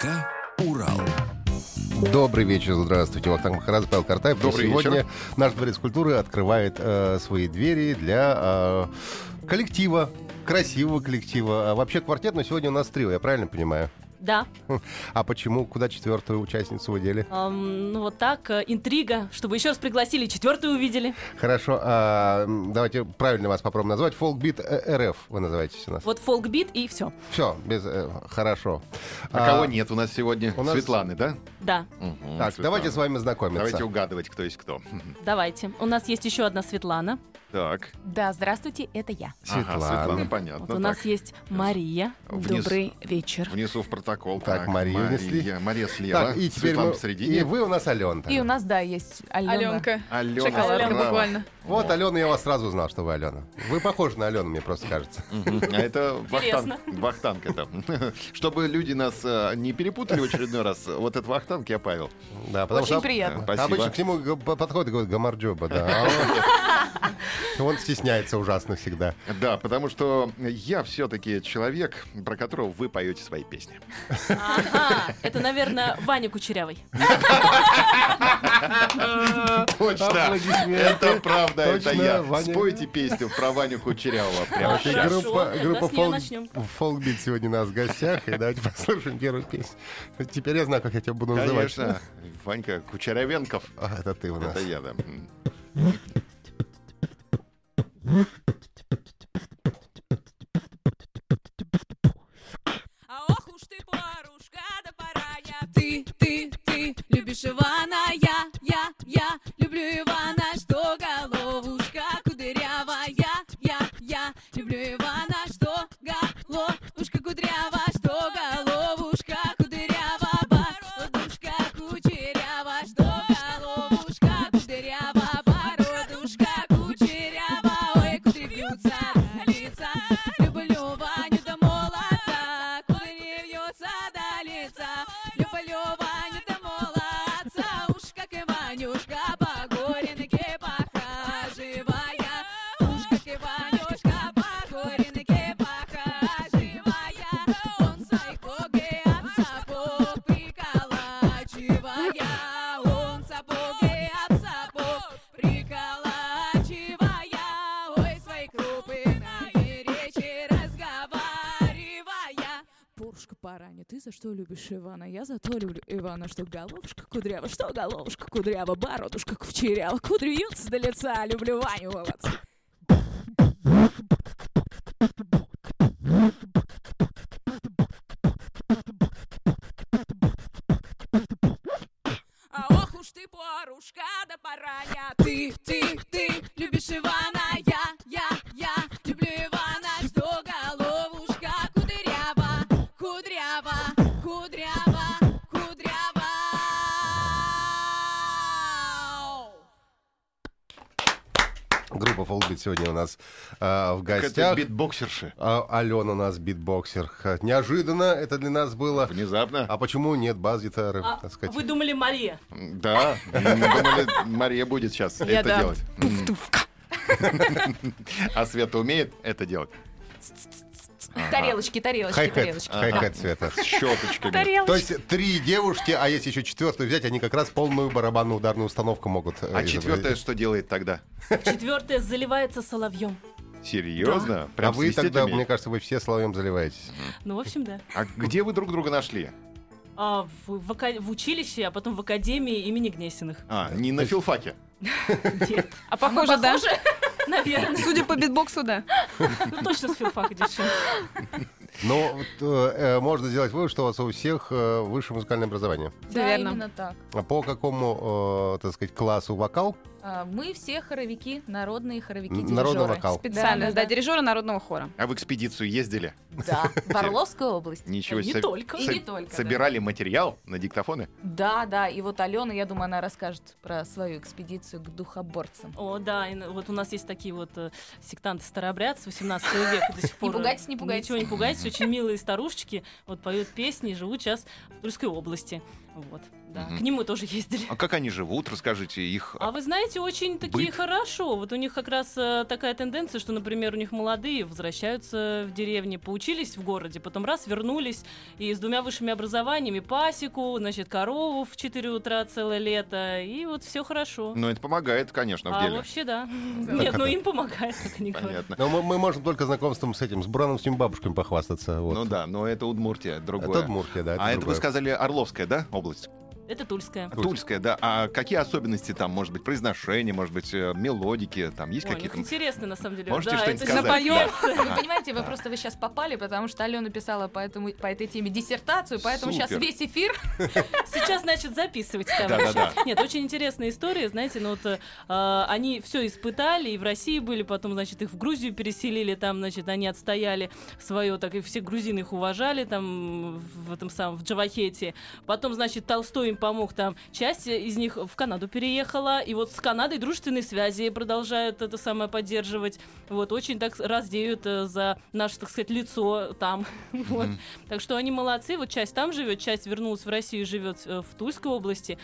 ДК «Урал». Добрый вечер, здравствуйте. Вахтанг Махарадзе, Павел Картаев. Добрый И Сегодня вечер. наш дворец культуры открывает э, свои двери для э, коллектива, красивого коллектива. А вообще квартет, но сегодня у нас трио, я правильно понимаю? Да, А почему, куда четвертую участницу выдели? Ам, ну вот так, э, интрига, чтобы еще раз пригласили, четвертую увидели. Хорошо, а, давайте правильно вас попробуем назвать. Фолкбит э, РФ вы называетесь у нас. Вот фолкбит и все. Все, без, э, хорошо. А, кого нет у нас сегодня? у нас- Светланы, да? Да, Мгм, Так, Светлана. давайте с вами знакомиться. Давайте угадывать, кто есть кто. давайте. У нас есть еще одна Светлана. Так. Да, здравствуйте, это я. Светлана. Ага, Светлана, понятно. Вот у нас Так, есть Мария. внес- Добрый вечер. Внесу в протокол. Так, Марию внесли. Мария, Мария слева, Так, и теперь Светлана мы- посередине. и вы у нас Алена. И у нас, да, есть Алена. Аленка. Алена Шоколадка буквально. Вот, Алена, я вас сразу знал, что вы Алена. Вы похожи на Алену, мне просто кажется. А это Интересно. вахтанг. Вахтанг это. Чтобы люди нас э, не перепутали в очередной раз, вот это вахтанг я Павел. Да, потому Очень что приятно. Спасибо. обычно к нему подходит и говорит Гамарджоба, да. Он- стесняется ужасно всегда. Да, потому что я все-таки человек, про которого вы поете свои песни. Ага, это, наверное, Ваня Кучерявый. Точно. Это правда, это я. Спойте песню про Ваню Кучерявого прямо сейчас. группа. Фолкбит сегодня у нас в гостях. И давайте послушаем первую песню. Теперь я знаю, как я тебя буду называть. Конечно. Ванька Кучерявенков. А, это ты у нас. Это я, да. Mhm. Любишь Ивана? Я за то люблю Ивана, что головушка кудрява, что головушка кудрява, бородушка кучерява, кудри вьются до лица, люблю Ваню молодца. В Это гостях. битбоксерши. А, Алена у нас битбоксер. Неожиданно это для нас было. Внезапно. А почему нет бас-гитары, А так сказать? вы думали Мария? Да, мы думали, Мария будет сейчас Я это да. делать. А Света умеет это делать? Тарелочки, тарелочки, тарелочки. хай-хет цвета. С щеточками. То есть три девушки, а если еще четвертую взять, они как раз полную барабанную ударную установку могут. э, А четвертое что делает тогда? Четвертая заливается соловьем. Серьезно? А Прям вы свистеть тогда, мне кажется, вы все соловьем заливаетесь. Ну, в общем, да. А где вы друг друга нашли? А, в, в ака- в училище, а потом в академии имени Гнесиных. А, не на филфаке. Нет, А похоже, да? наверное. Судя по битбоксу, да. Ну, точно с филфака девчонка. Но вот, э, э, можно сделать вывод, что у вас у всех э, высшее музыкальное образование. Да, именно так. А по какому, э, так сказать, классу вокал? А, Мы все хоровики, народные хоровики, дирижеры. народный вокал. Специально, Да, да, да, дирижеры народного хора. А в экспедицию ездили? Да, в Орловскую область. Ничего Не себе. только. И не только. Собирали материал на диктофоны? Да, да, и вот Алена, я думаю, она расскажет про свою экспедицию к духоборцам. О, да, вот у нас есть такие вот э, сектанты старообрядцы 18 века до сих пор. пугайтесь, не пугайтесь. Ничего не пугайтесь, очень милые старушечки, вот поют песни и живут сейчас в Тульской области. Вот, да. Мгм. К ним мы тоже ездили. А как они живут? Расскажите их. А вы знаете, очень такие Быт? хорошо. Вот у них как раз э, такая тенденция, что, например, у них молодые возвращаются в деревне, поучились в городе, потом раз вернулись и с двумя высшими образованиями, пасеку, значит, корову в 4 утра целое лето, и вот все хорошо. Ну, это помогает, конечно, в а деле. вообще да. Нет, ну им помогает, как они говорят. Понятно. Но мы, мы можем только знакомством с этим, с братовскими бабушками похвастаться. Вот. Ну да, но это Удмуртия, другое. Это Удмуртия, да. а это вы сказали Орловская, да, область? область. Это Тульская. Тульская, да. А какие особенности там, может быть, произношение, может быть, э, мелодики, там есть Ой, у них какие-то? интересно, на самом деле. Можете Да, что-нибудь это сказать? Напоем? Вы понимаете, вы просто вы сейчас попали, потому что Алена писала по, этому, по этой теме диссертацию, поэтому сейчас Супер. весь эфир Сейчас, значит, записывать, товарищи. Да-да-да. Нет, очень интересная история, знаете, ну вот э, а, они все испытали, и в России были, потом, значит, их в Грузию переселили, там, значит, они отстояли свое, так и все грузины их уважали, там, в этом самом, в Джавахете. Потом, значит, Толстой им помог, там, часть из них в Канаду переехала, и вот с Канадой дружественные связи продолжают это самое поддерживать. Вот, очень так раздеют э, за наше, так сказать, лицо там. Вот. Так что они молодцы. Вот часть там живет, часть вернулась в Россию и живет э, в Тульской области.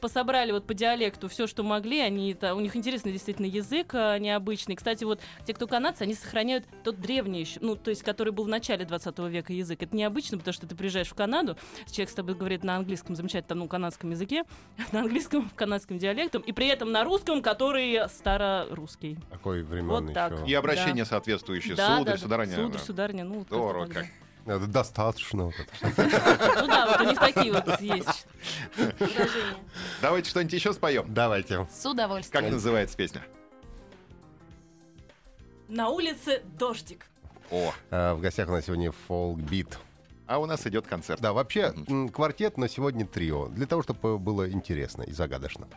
Пособрали вот по диалекту все, что могли. Они, это, у них интересный действительно язык э, необычный. Кстати, вот те, кто канадцы, они сохраняют тот древний еще, ну, то есть, который был в начале 20 века язык. Это необычно, потому что ты приезжаешь в Канаду, человек с тобой говорит на английском, замечательно, там, ну, канадском языке, на английском, канадском диалектом, и при этом на русском, который старорусский. Такой времен Вот так. еще. И обращение соответствующее. Да, Сударь, да, сударыня. Сударь, да. сударыня, ну, Здорово да. как. Это достаточно. вот это. Ну да, вот у них такие вот есть выражения. Давайте что-нибудь еще споем. Давайте. с удовольствием. Как называется песня? На улице дождик. О, А, В гостях у нас сегодня фолк-бит. а у нас идет концерт. Да, вообще квартет, но сегодня трио. Для того, чтобы было интересно и загадочно.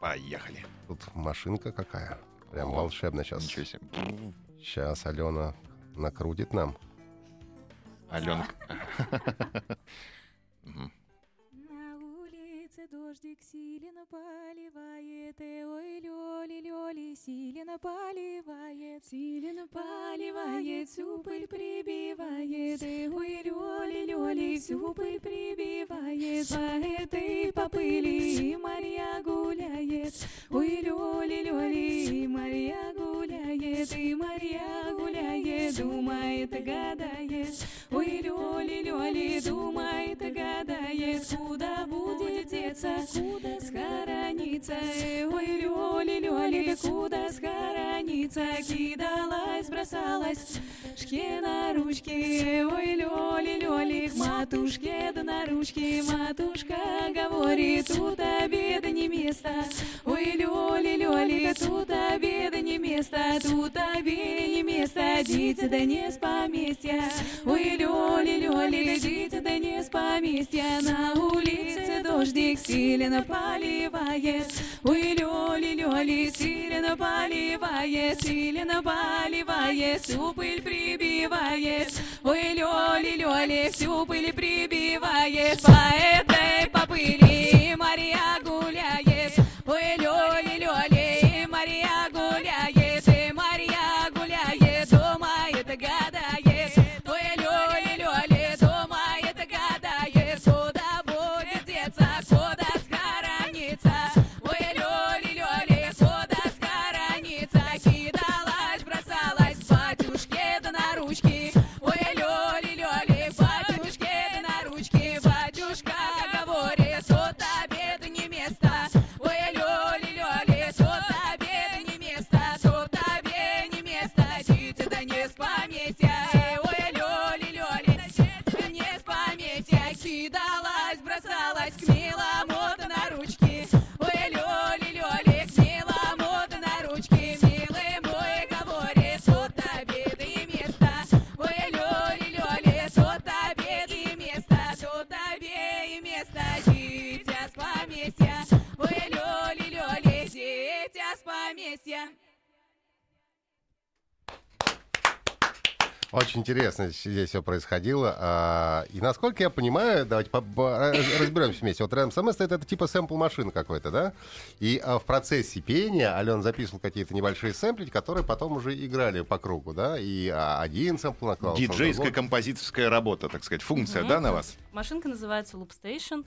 Поехали. Тут машинка какая. Прям О, волшебно сейчас. Ничего себе. Сейчас Алена накрутит нам. Аленка. Дождик сильно поливает, э, ой, лёли, лёли, сильно поливает, сильно поливает, всю пыль прибивает, э, ой, лёли, лёли, всю пыль прибивает, по этой по пыли Марья гуляет, ой, лёли, лёли, Марья гуляет, и Марья гуляет, думает, гадает, ой, лёли, лёли, думает, гадает, куда куда схорониться, ой, лёли, лёли, куда схорониться, кидалась, бросалась, шке на ручки, ой, лёли, лёли, к матушке да на ручки, матушка говорит, тут обеда не место, ой, лёли, лёли, тут обеда место, тут обеда не место, дитя да не с поместья, ой, лёли, лёли, дитя да не с поместья, на улице дождик сильно поливает, ой, лёли, лёли, сильно поливает, сильно поливает, всю пыль прибивает, ой, лёли, лёли, всю пыль прибивает, по интересно здесь все происходило. А, И насколько я понимаю, давайте по- по- раз- разберемся вместе. Вот рядом со стоит это типа сэмпл машины какой-то, да? И а, в процессе пения Ален записывал какие-то небольшие сэмплики, которые потом уже играли по кругу, да? И а, один сэмпл накладывался. на Диджейская композиторская работа, так сказать, функция, да, на вас? Машинка называется Loop Station.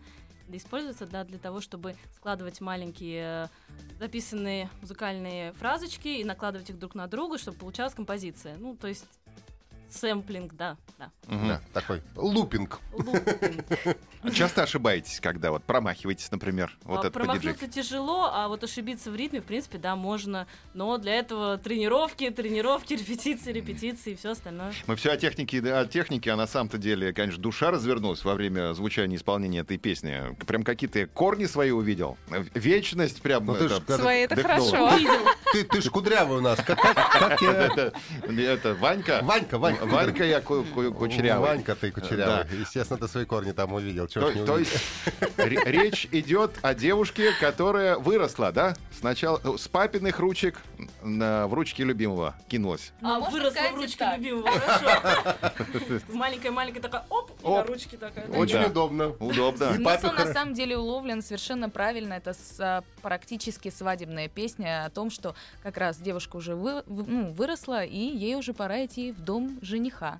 Используется да, для того, чтобы складывать маленькие э, записанные музыкальные фразочки и накладывать их друг на друга, чтобы получалась композиция. Ну, то есть сэмплинг, да, да. Мгм. Да, такой лупинг. Лупинг. А Часто ошибаетесь, когда вот промахиваетесь, например, вот А, это. Промахнуться тяжело, а вот ошибиться в ритме, в принципе, да, можно. Но для этого тренировки, тренировки, репетиции, репетиции и все остальное. Мы все о технике, да, о технике, а на самом-то деле, конечно, душа развернулась во время звучания и исполнения этой песни. Прям какие-то корни свои увидел. Вечность прям. Ну, ты это, ж когда- Свои это хорошо. Видел. Ты, ты ж кудрявый у нас. Как, как- как я- Это, это Ванька. Ванька, Ванька. Ванька я ку- ку- кучерявый. Ванька, ты кучерявый. Естественно, ты свои корни там увидел. То, то есть ре- речь идет о девушке, которая выросла, да? Сначала э, с папиных ручек на- в ручки любимого кинулась. Ну, А, можно выросла в и ручке так. любимого, хорошо. Маленькая-маленькая такая, оп, и на Оп. ручке такая. Очень Да. удобно. Удобно. Смысл на самом деле уловлен совершенно правильно. Это с- а, практически свадебная песня о том, что как раз девушка уже ну, выросла, и ей уже пора идти в дом жениха.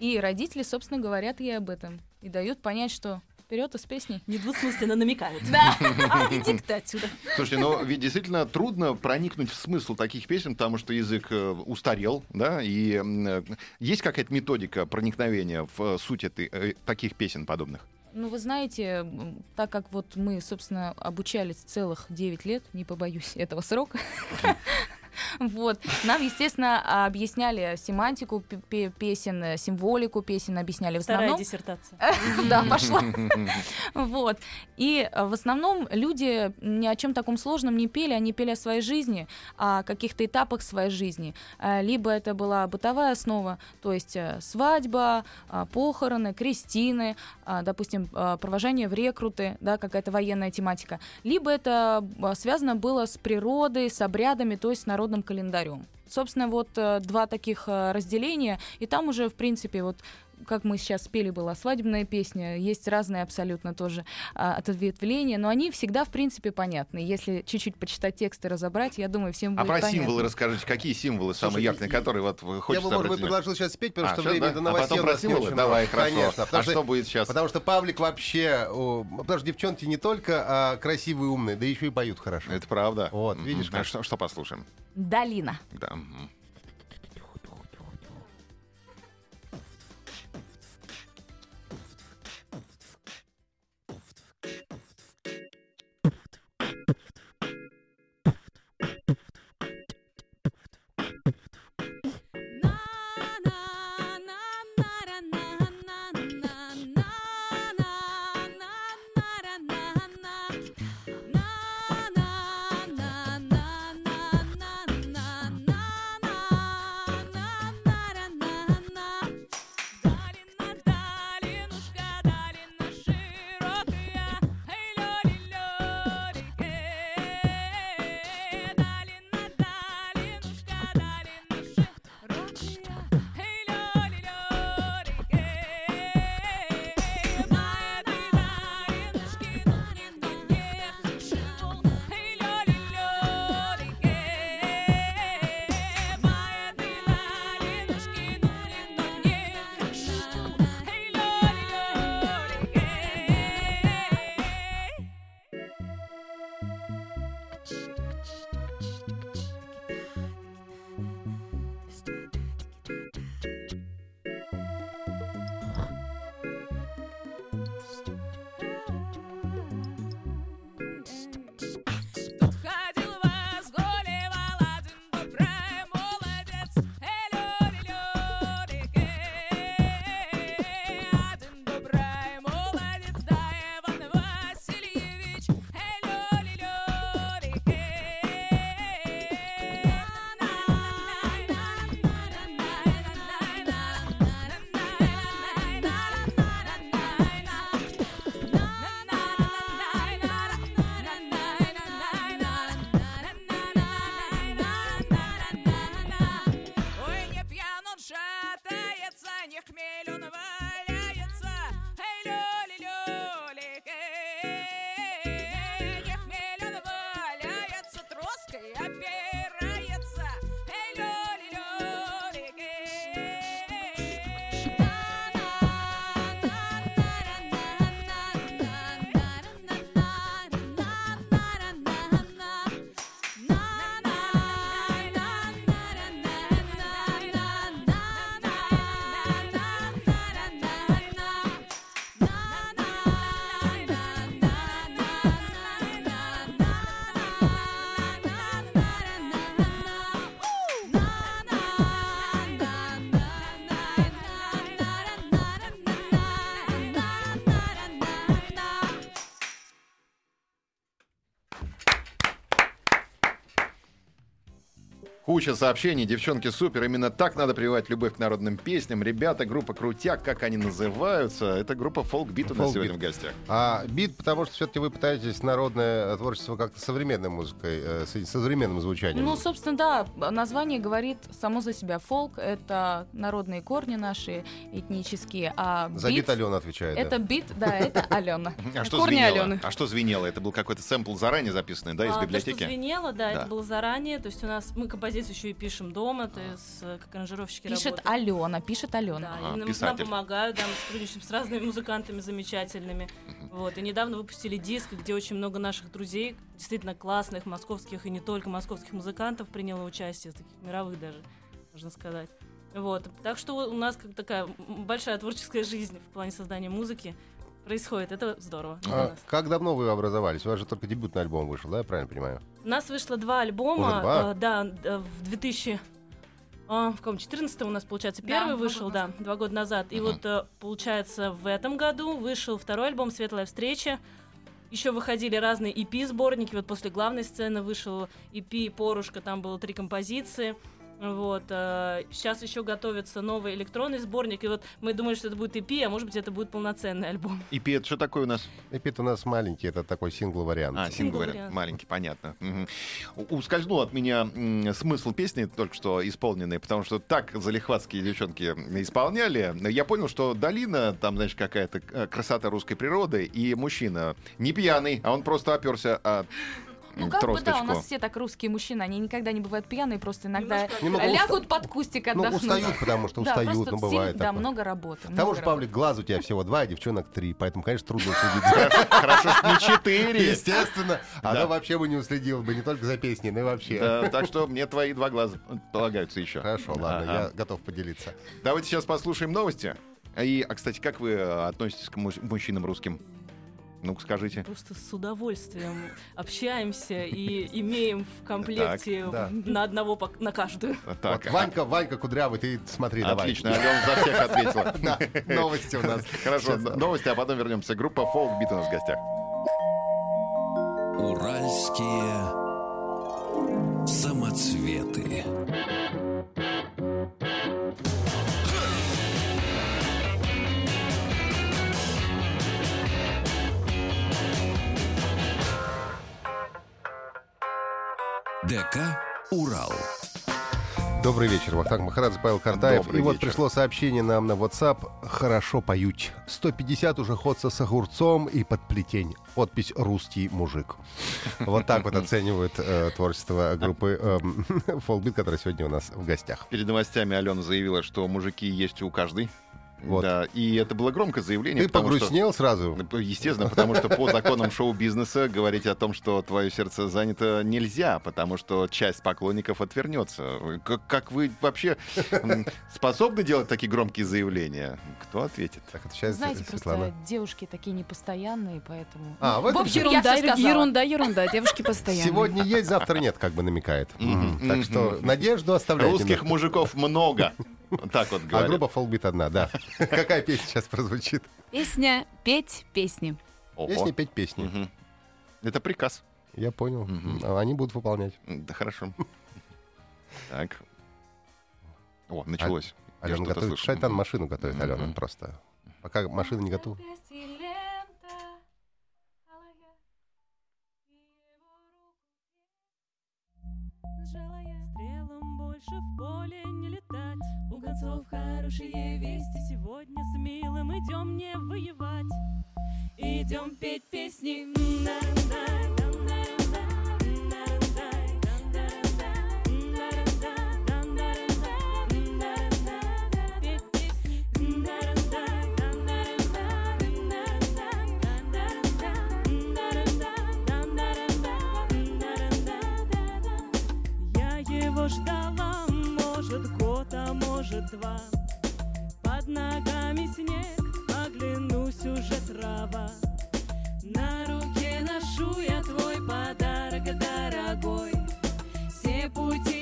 И родители, собственно, говорят ей об этом. И дают понять, что вперед из песни. Недвусмысленно намекают. Да. А, иди ты отсюда. Слушайте, ну ведь действительно трудно проникнуть в смысл таких песен, потому что язык э, устарел, да, и э, есть какая-то методика проникновения в э, суть этой, таких песен подобных? Ну, вы знаете, так как вот мы, собственно, обучались целых 9 лет, не побоюсь этого срока, вот, нам, естественно, объясняли семантику пе- пе- песен, э, символику песен, объясняли в Вторая основном. диссертация. Да, пошла. Вот. И э, в основном люди ни о чем таком сложном не пели, они пели о своей жизни, о каких-то этапах своей жизни. Э, Либо это была бытовая основа, то есть свадьба, похороны, крестины, допустим, провожание в рекруты, да, какая-то военная тематика. Либо это связано было с природой, с обрядами, то есть с народным календарем. Собственно, вот э, два таких э, разделения, и там уже, в принципе, вот как мы сейчас спели, была свадебная песня, есть разные абсолютно тоже а, ответвления, но они всегда, в принципе, понятны. Если чуть-чуть почитать текст и разобрать, я думаю, всем А будет про понятно. символы расските, какие символы Слушай, самые яркие, и- которые вот вы Я хочется бы, может быть, предложил сейчас спеть, потому А, что щас, время да? до А новостей потом у про символы? Давай, хорошо. Конечно. Потому А что будет сейчас? Потому что Павлик вообще... о, Потому что девчонки не только а, красивые и умные, да еще и поют хорошо. Это правда. Вот, видишь, А как. что, что послушаем? Долина. Да. мгм. Куча сообщений, девчонки супер, именно так надо прививать любовь к народным песням. Ребята, группа Крутяк, как они называются? Это группа Folk Beat у нас Folk сегодня Beat. в гостях. А бит, потому что все-таки вы пытаетесь народное творчество как-то современной музыкой, э, с современным звучанием. Ну, собственно, да, название говорит само за себя. Фолк — это народные корни наши, этнические, а За бит бит Алена отвечает. да. Это бит, да, это Алена. А что Корни звенело? Алены. А что звенело? Это был какой-то сэмпл заранее записанный, да, из А, То, библиотеки? что звенело, да, Да. это было заранее. То есть у нас мы композицию еще и пишем дома, то есть э, как аранжировщики Пишет работают. Алена, пишет Алена. Да, и нам, писатель. нам помогают, да, мы сотрудничаем с разными музыкантами замечательными. Вот, и недавно выпустили диск, где очень много наших друзей, действительно классных московских и не только московских музыкантов приняло участие, таких мировых даже, можно сказать. Вот, так что у нас как такая большая творческая жизнь в плане создания музыки происходит. Это здорово А как давно вы образовались? У вас же только дебютный альбом вышел, да, я правильно понимаю? У нас вышло два альбома. Уже два? э, да, э, в 2000... а, в каком 14 у нас, получается, Да, первый два вышел, да, два года назад. И Мгм. вот, э, получается, в этом году вышел второй альбом «Светлая встреча». Еще выходили разные EP-сборники. Вот после главной сцены вышел EP «Порушка», там было три композиции. Вот. э, Сейчас еще готовится новый электронный сборник. И вот мы думали, что это будет EP, а может быть, это будет полноценный альбом. И это что такое у нас? Эпит у нас маленький, это такой сингл-вариант. А, Сингл сингл вариант. вариант. Маленький, понятно. Мгм. У- Ускользнул от меня смысл песни, только что исполненной, потому что так залихватские девчонки исполняли. Я понял, что долина, там, знаешь, какая-то э, красота русской природы, и мужчина не пьяный, а он просто оперся о Ну как бы да, у тросточку. нас все так русские мужчины, они никогда не бывают пьяные, просто иногда Немного лягут под кустик Ну, отдохнуть. устают, потому что Да, устают, просто ну, бывает Да, много работы. К тому много же, работы. Павлик, глаз у тебя всего два, а девчонок три, поэтому, конечно, трудно следить. Хорошо, что не четыре. Естественно. Да. Она вообще бы не уследила бы не только за песней, но и вообще. Да, так что мне твои два глаза полагаются еще. Хорошо, ладно, я готов поделиться. Давайте сейчас послушаем новости. И, а, кстати, как вы э, относитесь к муж- мужчинам русским? Ну-ка, скажите. Просто с удовольствием общаемся и имеем в комплекте Так, да. на одного на каждую. Так, Вот, Ванька, Ванька Кудрявый, ты смотри, давай. Отлично, Алена за всех ответила. Да, новости у нас. Хорошо, Сейчас, новости, а потом вернемся. Группа Folk Beat у нас в гостях. Уральские самоцветы. ДК «Урал». Добрый вечер, Вахтанг Махарадзе, Павел Картаев. Добрый и вот вечер. пришло сообщение нам на WhatsApp. Хорошо поють. 150 уже ходца с огурцом и под плетень. Подпись «Русский мужик». Вот так вот оценивают э, творчество группы Folkbeat, которая сегодня у нас в гостях. Перед новостями Алена заявила, что мужики есть у каждой. Вот. Да, и это было громкое заявление. Ты потому что- погрустнел сразу? Естественно, потому что по законам шоу-бизнеса говорить о том, что твое сердце занято, нельзя, потому что часть поклонников отвернется. Как, как вы вообще способны делать такие громкие заявления? Кто ответит? Так, отвечает Знаете, Светлана. просто девушки такие непостоянные, поэтому... А, в этом общем, дело. я Ерунда, ерунда, ерунда. Девушки постоянно. Сегодня есть, завтра нет, как бы намекает. Так что надежду оставляйте. Русских мужиков много. Так вот А говорят. группа Folkbeat одна, да. Какая песня сейчас прозвучит? Песня «Петь песни». Ого. Песни петь песни. Это приказ. Я понял. А Они будут выполнять. Да хорошо. Так. О, началось. Я Алена готовит. Шайтан машину готовит, Алена, просто. Пока машина не готова. Хорошие вести. Сегодня с милым идем не воевать. Идем петь песни. Петь может два. Под ногами снег, оглянусь уже трава. На руке ношу я твой подарок дорогой. Все пути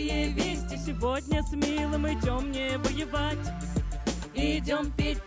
хорошие вести. Сегодня с милым идем не воевать. Идем петь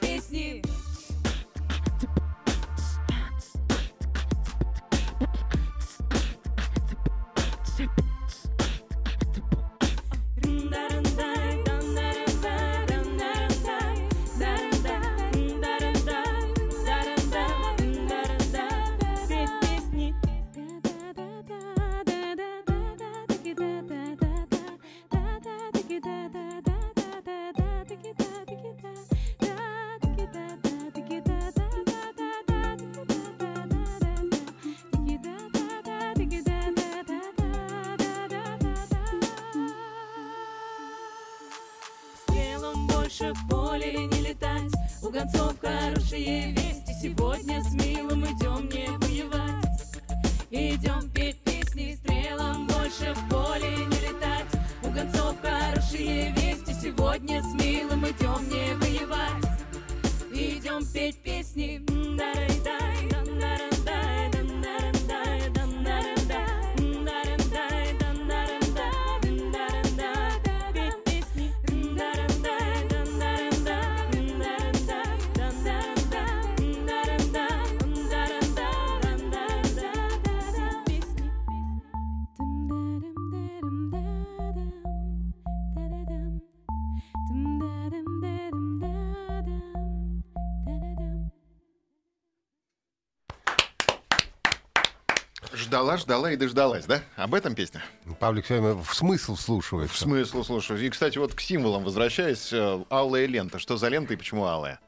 Идем петь песни Стрелам больше в поле не летать. У гонцов хорошие вести Сегодня с милым идем не воевать. Идем петь песни Ждала, и дождалась, да? Об этом песня? Павлик все время в смысл вслушивается. В смысле, слушай. И, кстати, вот к символам возвращаясь, э, алая лента. Что за лента и почему алая?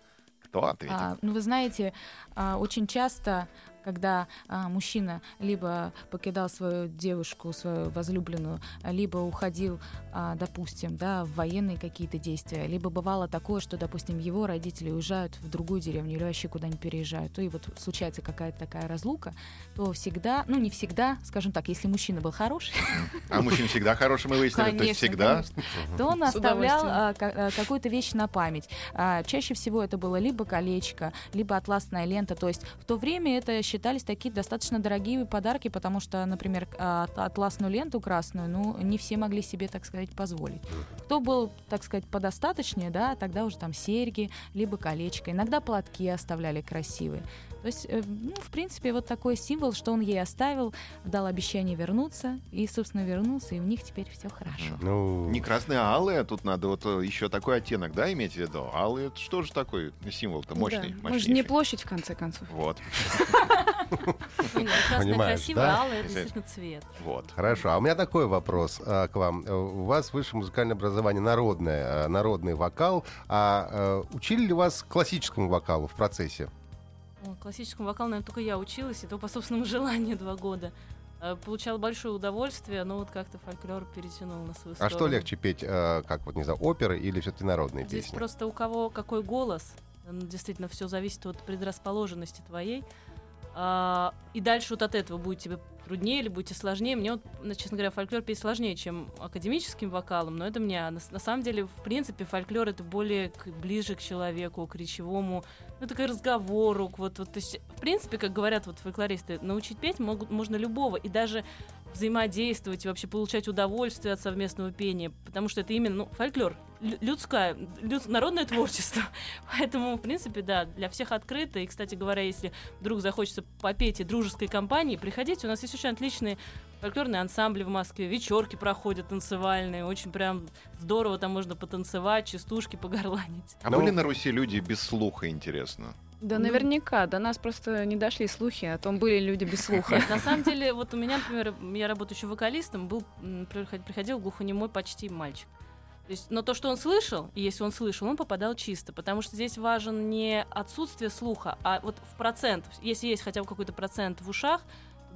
Кто ответит? А, ну, вы знаете, а, очень часто, когда а, мужчина либо покидал свою девушку, свою возлюбленную, либо уходил, а, допустим, да, в военные какие-то действия, либо бывало такое, что, допустим, его родители уезжают в другую деревню или вообще куда-нибудь переезжают, то и вот случается какая-то такая разлука, то всегда, ну, не всегда, скажем так, если мужчина был хороший, А мужчин всегда хороший, мы выяснили. То есть всегда. конечно. то он оставлял а, а, какую-то вещь на память. А, Чаще всего это было либо колечко, либо атласная лента. То есть в то время это считались такие достаточно дорогие подарки, потому что, например, а, атласную ленту красную, ну, не все могли себе, так сказать, позволить. Кто был, так сказать, подостаточнее, да, тогда уже там серьги, либо колечко. Иногда платки оставляли красивые. То есть, э, ну, в принципе, вот такой символ, что он ей оставил, дал обещание вернуться, и, собственно, вернулся, и у них теперь все хорошо. Ну, Не красные, а алые. Тут надо вот э, еще такой оттенок, да, иметь в виду. Алые, это что же такой символ-то мощный, Да. Мощнейший. не площадь, в конце концов. Вот, да? алое это действительно цвет. вот. Хорошо, а у меня такой вопрос а, к вам. Э, У вас высшее музыкальное образование народное, э, народный вокал. А э, учили ли вас классическому вокалу в процессе? О, Классическому вокалу, наверное, только я училась, и то по собственному желанию два года. Э, Получала большое удовольствие, но вот как-то фольклор перетянул на свою А что сторону. легче петь, э, как вот, не знаю, оперы или все-таки народные Здесь песни? просто у кого какой голос. Действительно, все зависит от предрасположенности твоей. А, и дальше вот от этого будет тебе труднее или будет тебе сложнее. Мне вот, ну, честно говоря, фольклор петь сложнее, чем академическим вокалом, но это мне. а На, на самом деле, в принципе, фольклор это более к- ближе к человеку, к речевому, ну, это к разговору, к вот, вот, то есть, в принципе, как говорят вот фольклористы, научить петь могут, можно любого, и даже взаимодействовать и вообще получать удовольствие от совместного пения, потому что это именно ну, фольклор, людское, люд- народное творчество. Поэтому, в принципе, да, для всех открыто. И, кстати говоря, если вдруг захочется попеть и дружеской компании, приходите. У нас есть очень отличные фольклорные ансамбли в Москве, вечерки проходят танцевальные, очень прям здорово, там можно потанцевать, частушки погорланить. А Ну- были на Руси люди без слуха, интересно? Да, Ну. наверняка. До нас просто не дошли слухи, о том были люди без слуха. Нет, на самом деле, вот у меня, например, я работаю еще вокалистом, был, приходил глухонемой почти мальчик. То есть, но то, что он слышал, и если он слышал, он попадал чисто, потому что здесь важен не отсутствие слуха, а вот в процент. Если есть хотя бы какой-то процент в ушах,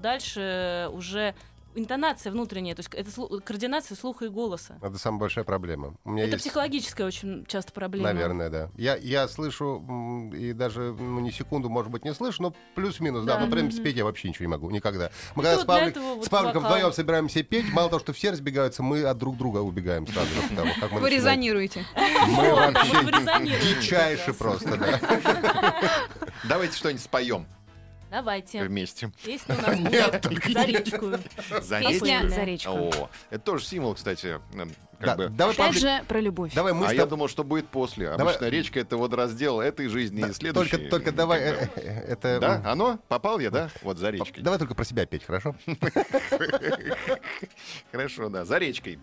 дальше уже интонация внутренняя, то есть это слу- координация слуха и голоса. Это самая большая проблема. У меня Это есть... психологическая очень часто проблема. Наверное, да. Я, я слышу, и даже ну, не секунду, может быть, не слышу, но плюс-минус, да. Да. Но прям Мгм. спеть я вообще ничего не могу, никогда. Мы И когда с, Павлик- вот с Павликом вокал. вдвоем собираемся петь, мало того, что все разбегаются, мы от друг друга убегаем сразу. же, потому как мы Вы начинаем. резонируете. Мы вообще дичайше просто, да. Давайте что-нибудь споем. Давайте. вместе. Песня у нас Нет, будет за речку. За Песня речку. «За речку». О, это тоже символ, кстати. Как Да, бы. давай, Опять же, про любовь. давай мы А с я думал, что будет после. Давай- Обычно речка это вот раздел этой жизни и следующей. Только, только давай, э, э, это... Да, оно? Попал я, да? Вот за речкой. Давай только про себя петь, хорошо? Хорошо, да, за речкой.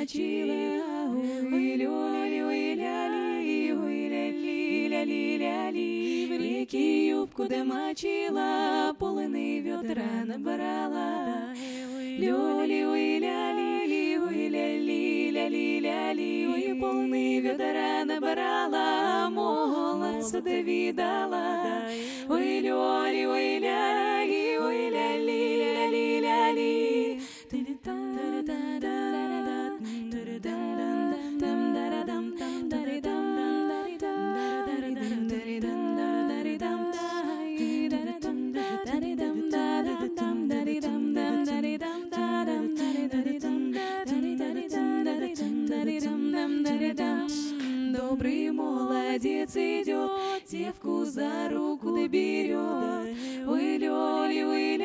Домочила. Ой ляли, ой ляли, ой ляли, ляли, ляли. В реки юбку домочила, полыны ведра набрала. Ляли, ой ляли, ой ляли, ляли, ляли. Ой, полны ведра набрала, молодца да видала. Ой, ляли, ой, ляли, за руку берет. Ой, ляли, ой,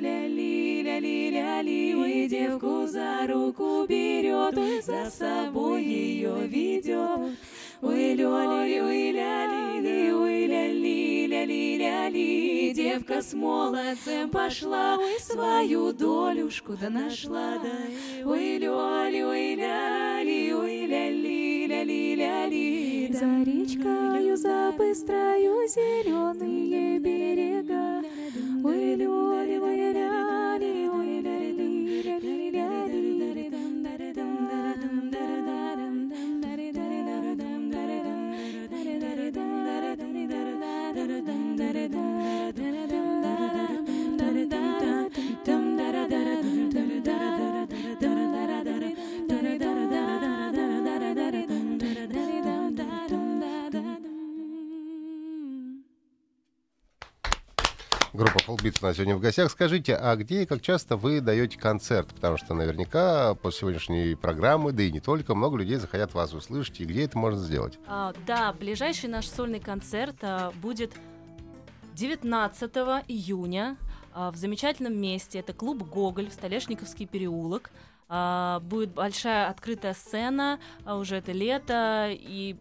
ляли, ляли, ой, девку за руку берет, за собой ее ведет. Ой, ляли, ой, ляли, ляли, девка с молодцем пошла, свою долюшку да нашла, да. Ляли, ой, ляли, ляли, ляли, за речкою, за быстрою зеленые берега. Ой, ляли, Full у нас сегодня в гостях. Скажите, а где и как часто вы даете концерт? Потому что наверняка после сегодняшней программы, да и не только, много людей захотят вас услышать. И где это можно сделать? А, да, ближайший наш сольный концерт а, будет 19 июня а, в замечательном месте. Это клуб «Гоголь» в Столешниковский переулок. А, будет большая открытая сцена, а, уже это лето, и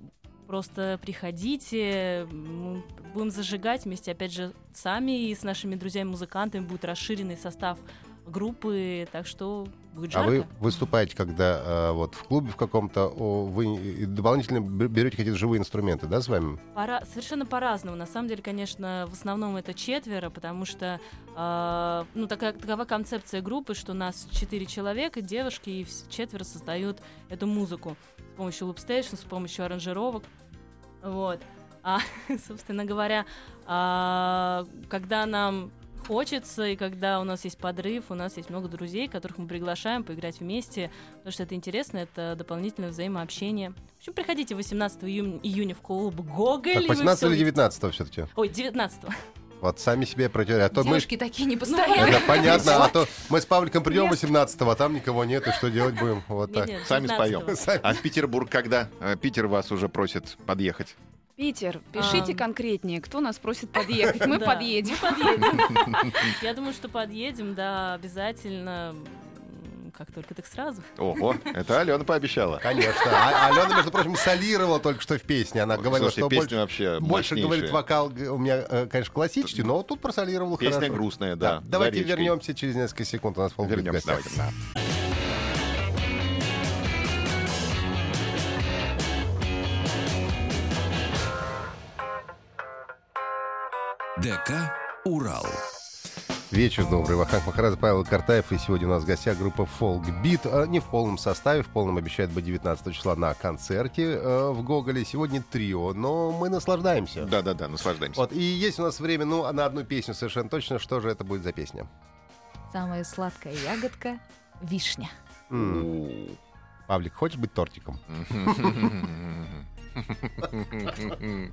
просто приходите, мы будем зажигать вместе, опять же, сами и с нашими друзьями-музыкантами. Будет расширенный состав группы, так что будет А жарко. вы выступаете, когда э, вот в клубе в каком-то, о, вы дополнительно берете какие-то живые инструменты, да, с вами? Пора- совершенно по-разному. На самом деле, конечно, в основном это четверо, потому что э, ну, такая, такова концепция группы, что нас четыре человека, девушки, и четверо создают эту музыку с помощью лупстейшн, с помощью аранжировок. Вот. А, собственно говоря, а, когда нам хочется, и когда у нас есть подрыв, у нас есть много друзей, которых мы приглашаем поиграть вместе, потому что это интересно, это дополнительное взаимообщение. В общем, приходите 18 июня, июня в клуб Гоголь. Так, и вы 18 всё или увидите. 19 все-таки? Ой, 19 Вот сами себе против. А то мы... Девушки такие непостоянные. Это понятно, а то мы с Павликом придем 18-го, а там никого нет, и что делать будем? Вот так. Сами споем. А в Петербург когда? Э, Питер вас уже просит подъехать. Питер, пишите Ам. конкретнее, кто нас просит подъехать. Мы Да, подъедем. Я думаю, что подъедем, да, обязательно. Как только так сразу. Ого, это Алена пообещала. Конечно. А Алена, между прочим, солировала только что в песне. Она говорила, Слушайте, что больше, вообще больше мощнейшая. говорит вокал у меня, э, конечно, классический, но тут просолировал Песня хорошо. грустная, да, Давайте за речкой. вернемся через несколько секунд. У нас в Вернемся, давайте. ДК «Урал». Вечер добрый. Вахтанг Махарадзе, Павел Картаев. И сегодня у нас в гостях группа Folk Beat. А, Не в полном составе, в полном обещает быть 19 числа на концерте э, в Гоголе. Сегодня трио, но мы наслаждаемся. Да-да-да, наслаждаемся. Вот, и есть у нас время, ну, на одну песню совершенно точно. Что же это будет за песня? Самая сладкая ягодка — вишня. М, Павлик, хочешь быть тортиком?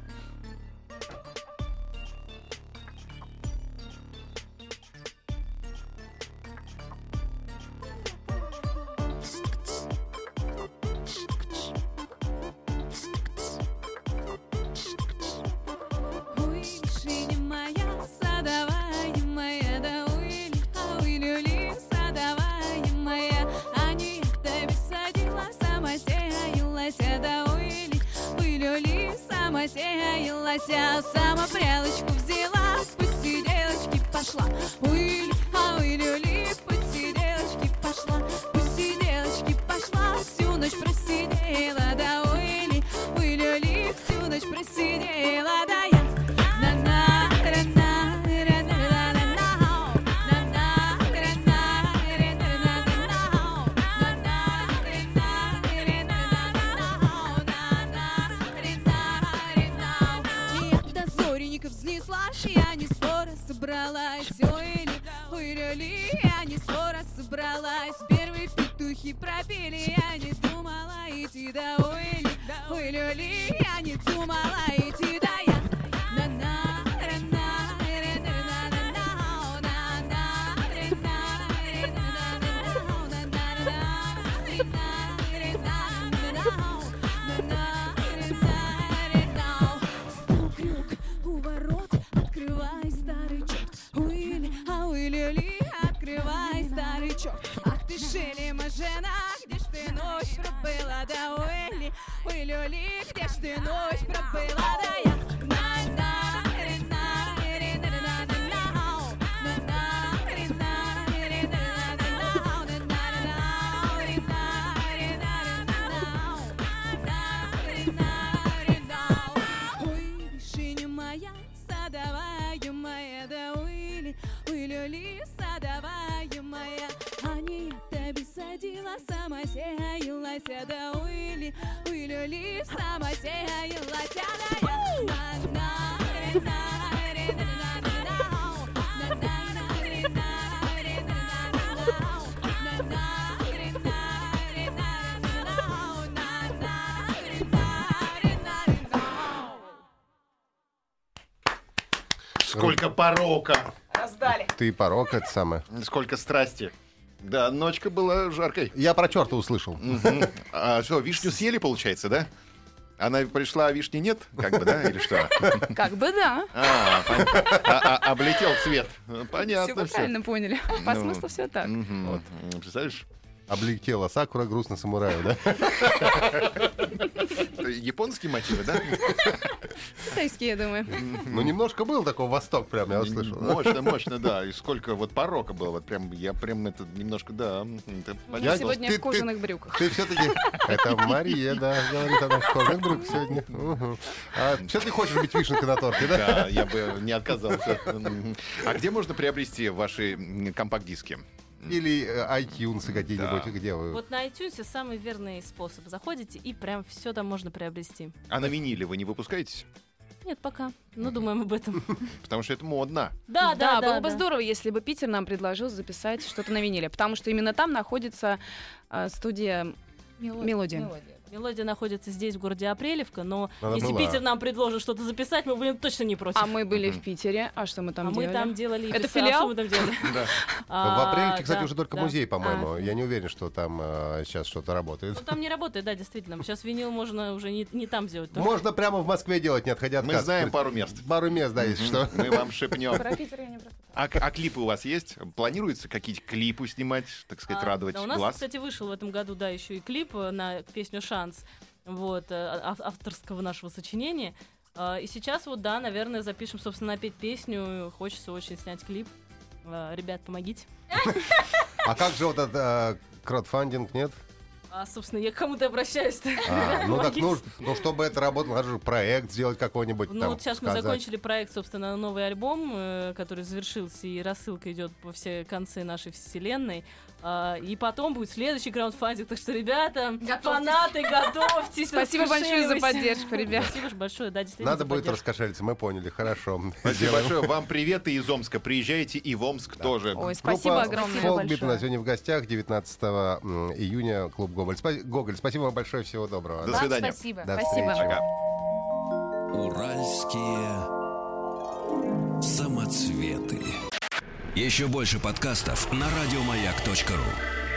сеялась, а сама прялочку взяла, где ж ты Порока, Ты порок, это самое. сколько страсти. Да, ночка была жаркой. Я про черта услышал. Мгм. А что, вишню съели, получается, да? Она пришла, а вишни нет? Как бы, да? Или что? Как бы да. А, пон- а- а- облетел цвет. Все Понятно вы все. правильно поняли. По Ну, смыслу все так. Представляешь? Облетела Сакура грустно самураю, да? Японские мотивы, да? Китайские, я думаю. Ну, немножко был такой восток прям, я услышал. Мощно, мощно, да. И сколько вот порока было. Вот прям, я прям это немножко, да. понятно. сегодня ты- в ты- кожаных брюках. Ты все-таки... Это Мария, да, говорит она в кожаных брюках сегодня. А все ты хочешь быть вишенкой на торте, да? Да, я бы не отказался. А где можно приобрести ваши компакт-диски? Или э, iTunes какие-нибудь, Да. где вы? Вот на iTunes самый верный способ. Заходите и прям все там можно приобрести. А на виниле вы не выпускаетесь? Нет, пока. Ну, думаем об этом. Потому что это модно. Да, да, да. было бы да. здорово, если бы Питер нам предложил записать что-то на виниле, потому что именно там находится э, студия Мелодия. Мелодия находится здесь, в городе Апрелевка, но Она если была. Питер нам предложит что-то записать, мы будем точно не против. А мы были в Питере. А что мы там А мы делали? там делали... Это а филиал? мы там делали? Да. В А, апреле, кстати, да, уже только да. музей, по-моему. А, Я не уверен, что там э, сейчас что-то работает. Ну, там не работает, да, действительно. Сейчас винил можно уже не, не там сделать. только- Можно прямо в Москве делать, не отходя от Мы кассы. знаем пару мест. Пару мест, да, если что. Мы вам шепнем. Про Питер я не. А, а клипы у вас есть? Планируется какие-то клипы снимать, так сказать, А, радовать да, у нас, глаз? кстати, вышел в этом году, да, еще и клип на песню «Шанс», вот, э, ав- авторского нашего сочинения. А, И сейчас вот, да, наверное, запишем, собственно, опять песню. Хочется очень снять клип. А, Ребят, помогите. А как же вот этот э, краудфандинг, нет? А, собственно, я к кому-то обращаюсь. А, ну так, Помогите. ну, ну, чтобы это работало, надо же проект сделать какой-нибудь. Ну там, вот сейчас мы сказать. закончили проект, собственно, новый альбом, э, который завершился, и рассылка идет по все концы нашей вселенной. А, И потом будет следующий краундфандинг. Так что, ребята, фанаты, готовьтесь. Спасибо большое за поддержку, ребят. Спасибо большое, да, действительно. Надо будет раскошелиться, мы поняли, хорошо. Спасибо большое. Вам приветы из Омска. Приезжайте и в Омск тоже. Ой, спасибо огромное. «Фолкбит» у нас сегодня в гостях, 19 м, июня, клуб Гоголь. Спа- Гоголь, спасибо вам большое, всего доброго. До Вам свидания. спасибо. До Спасибо. встречи. Ага. Уральские самоцветы. Еще больше подкастов на радиомаяк.ру.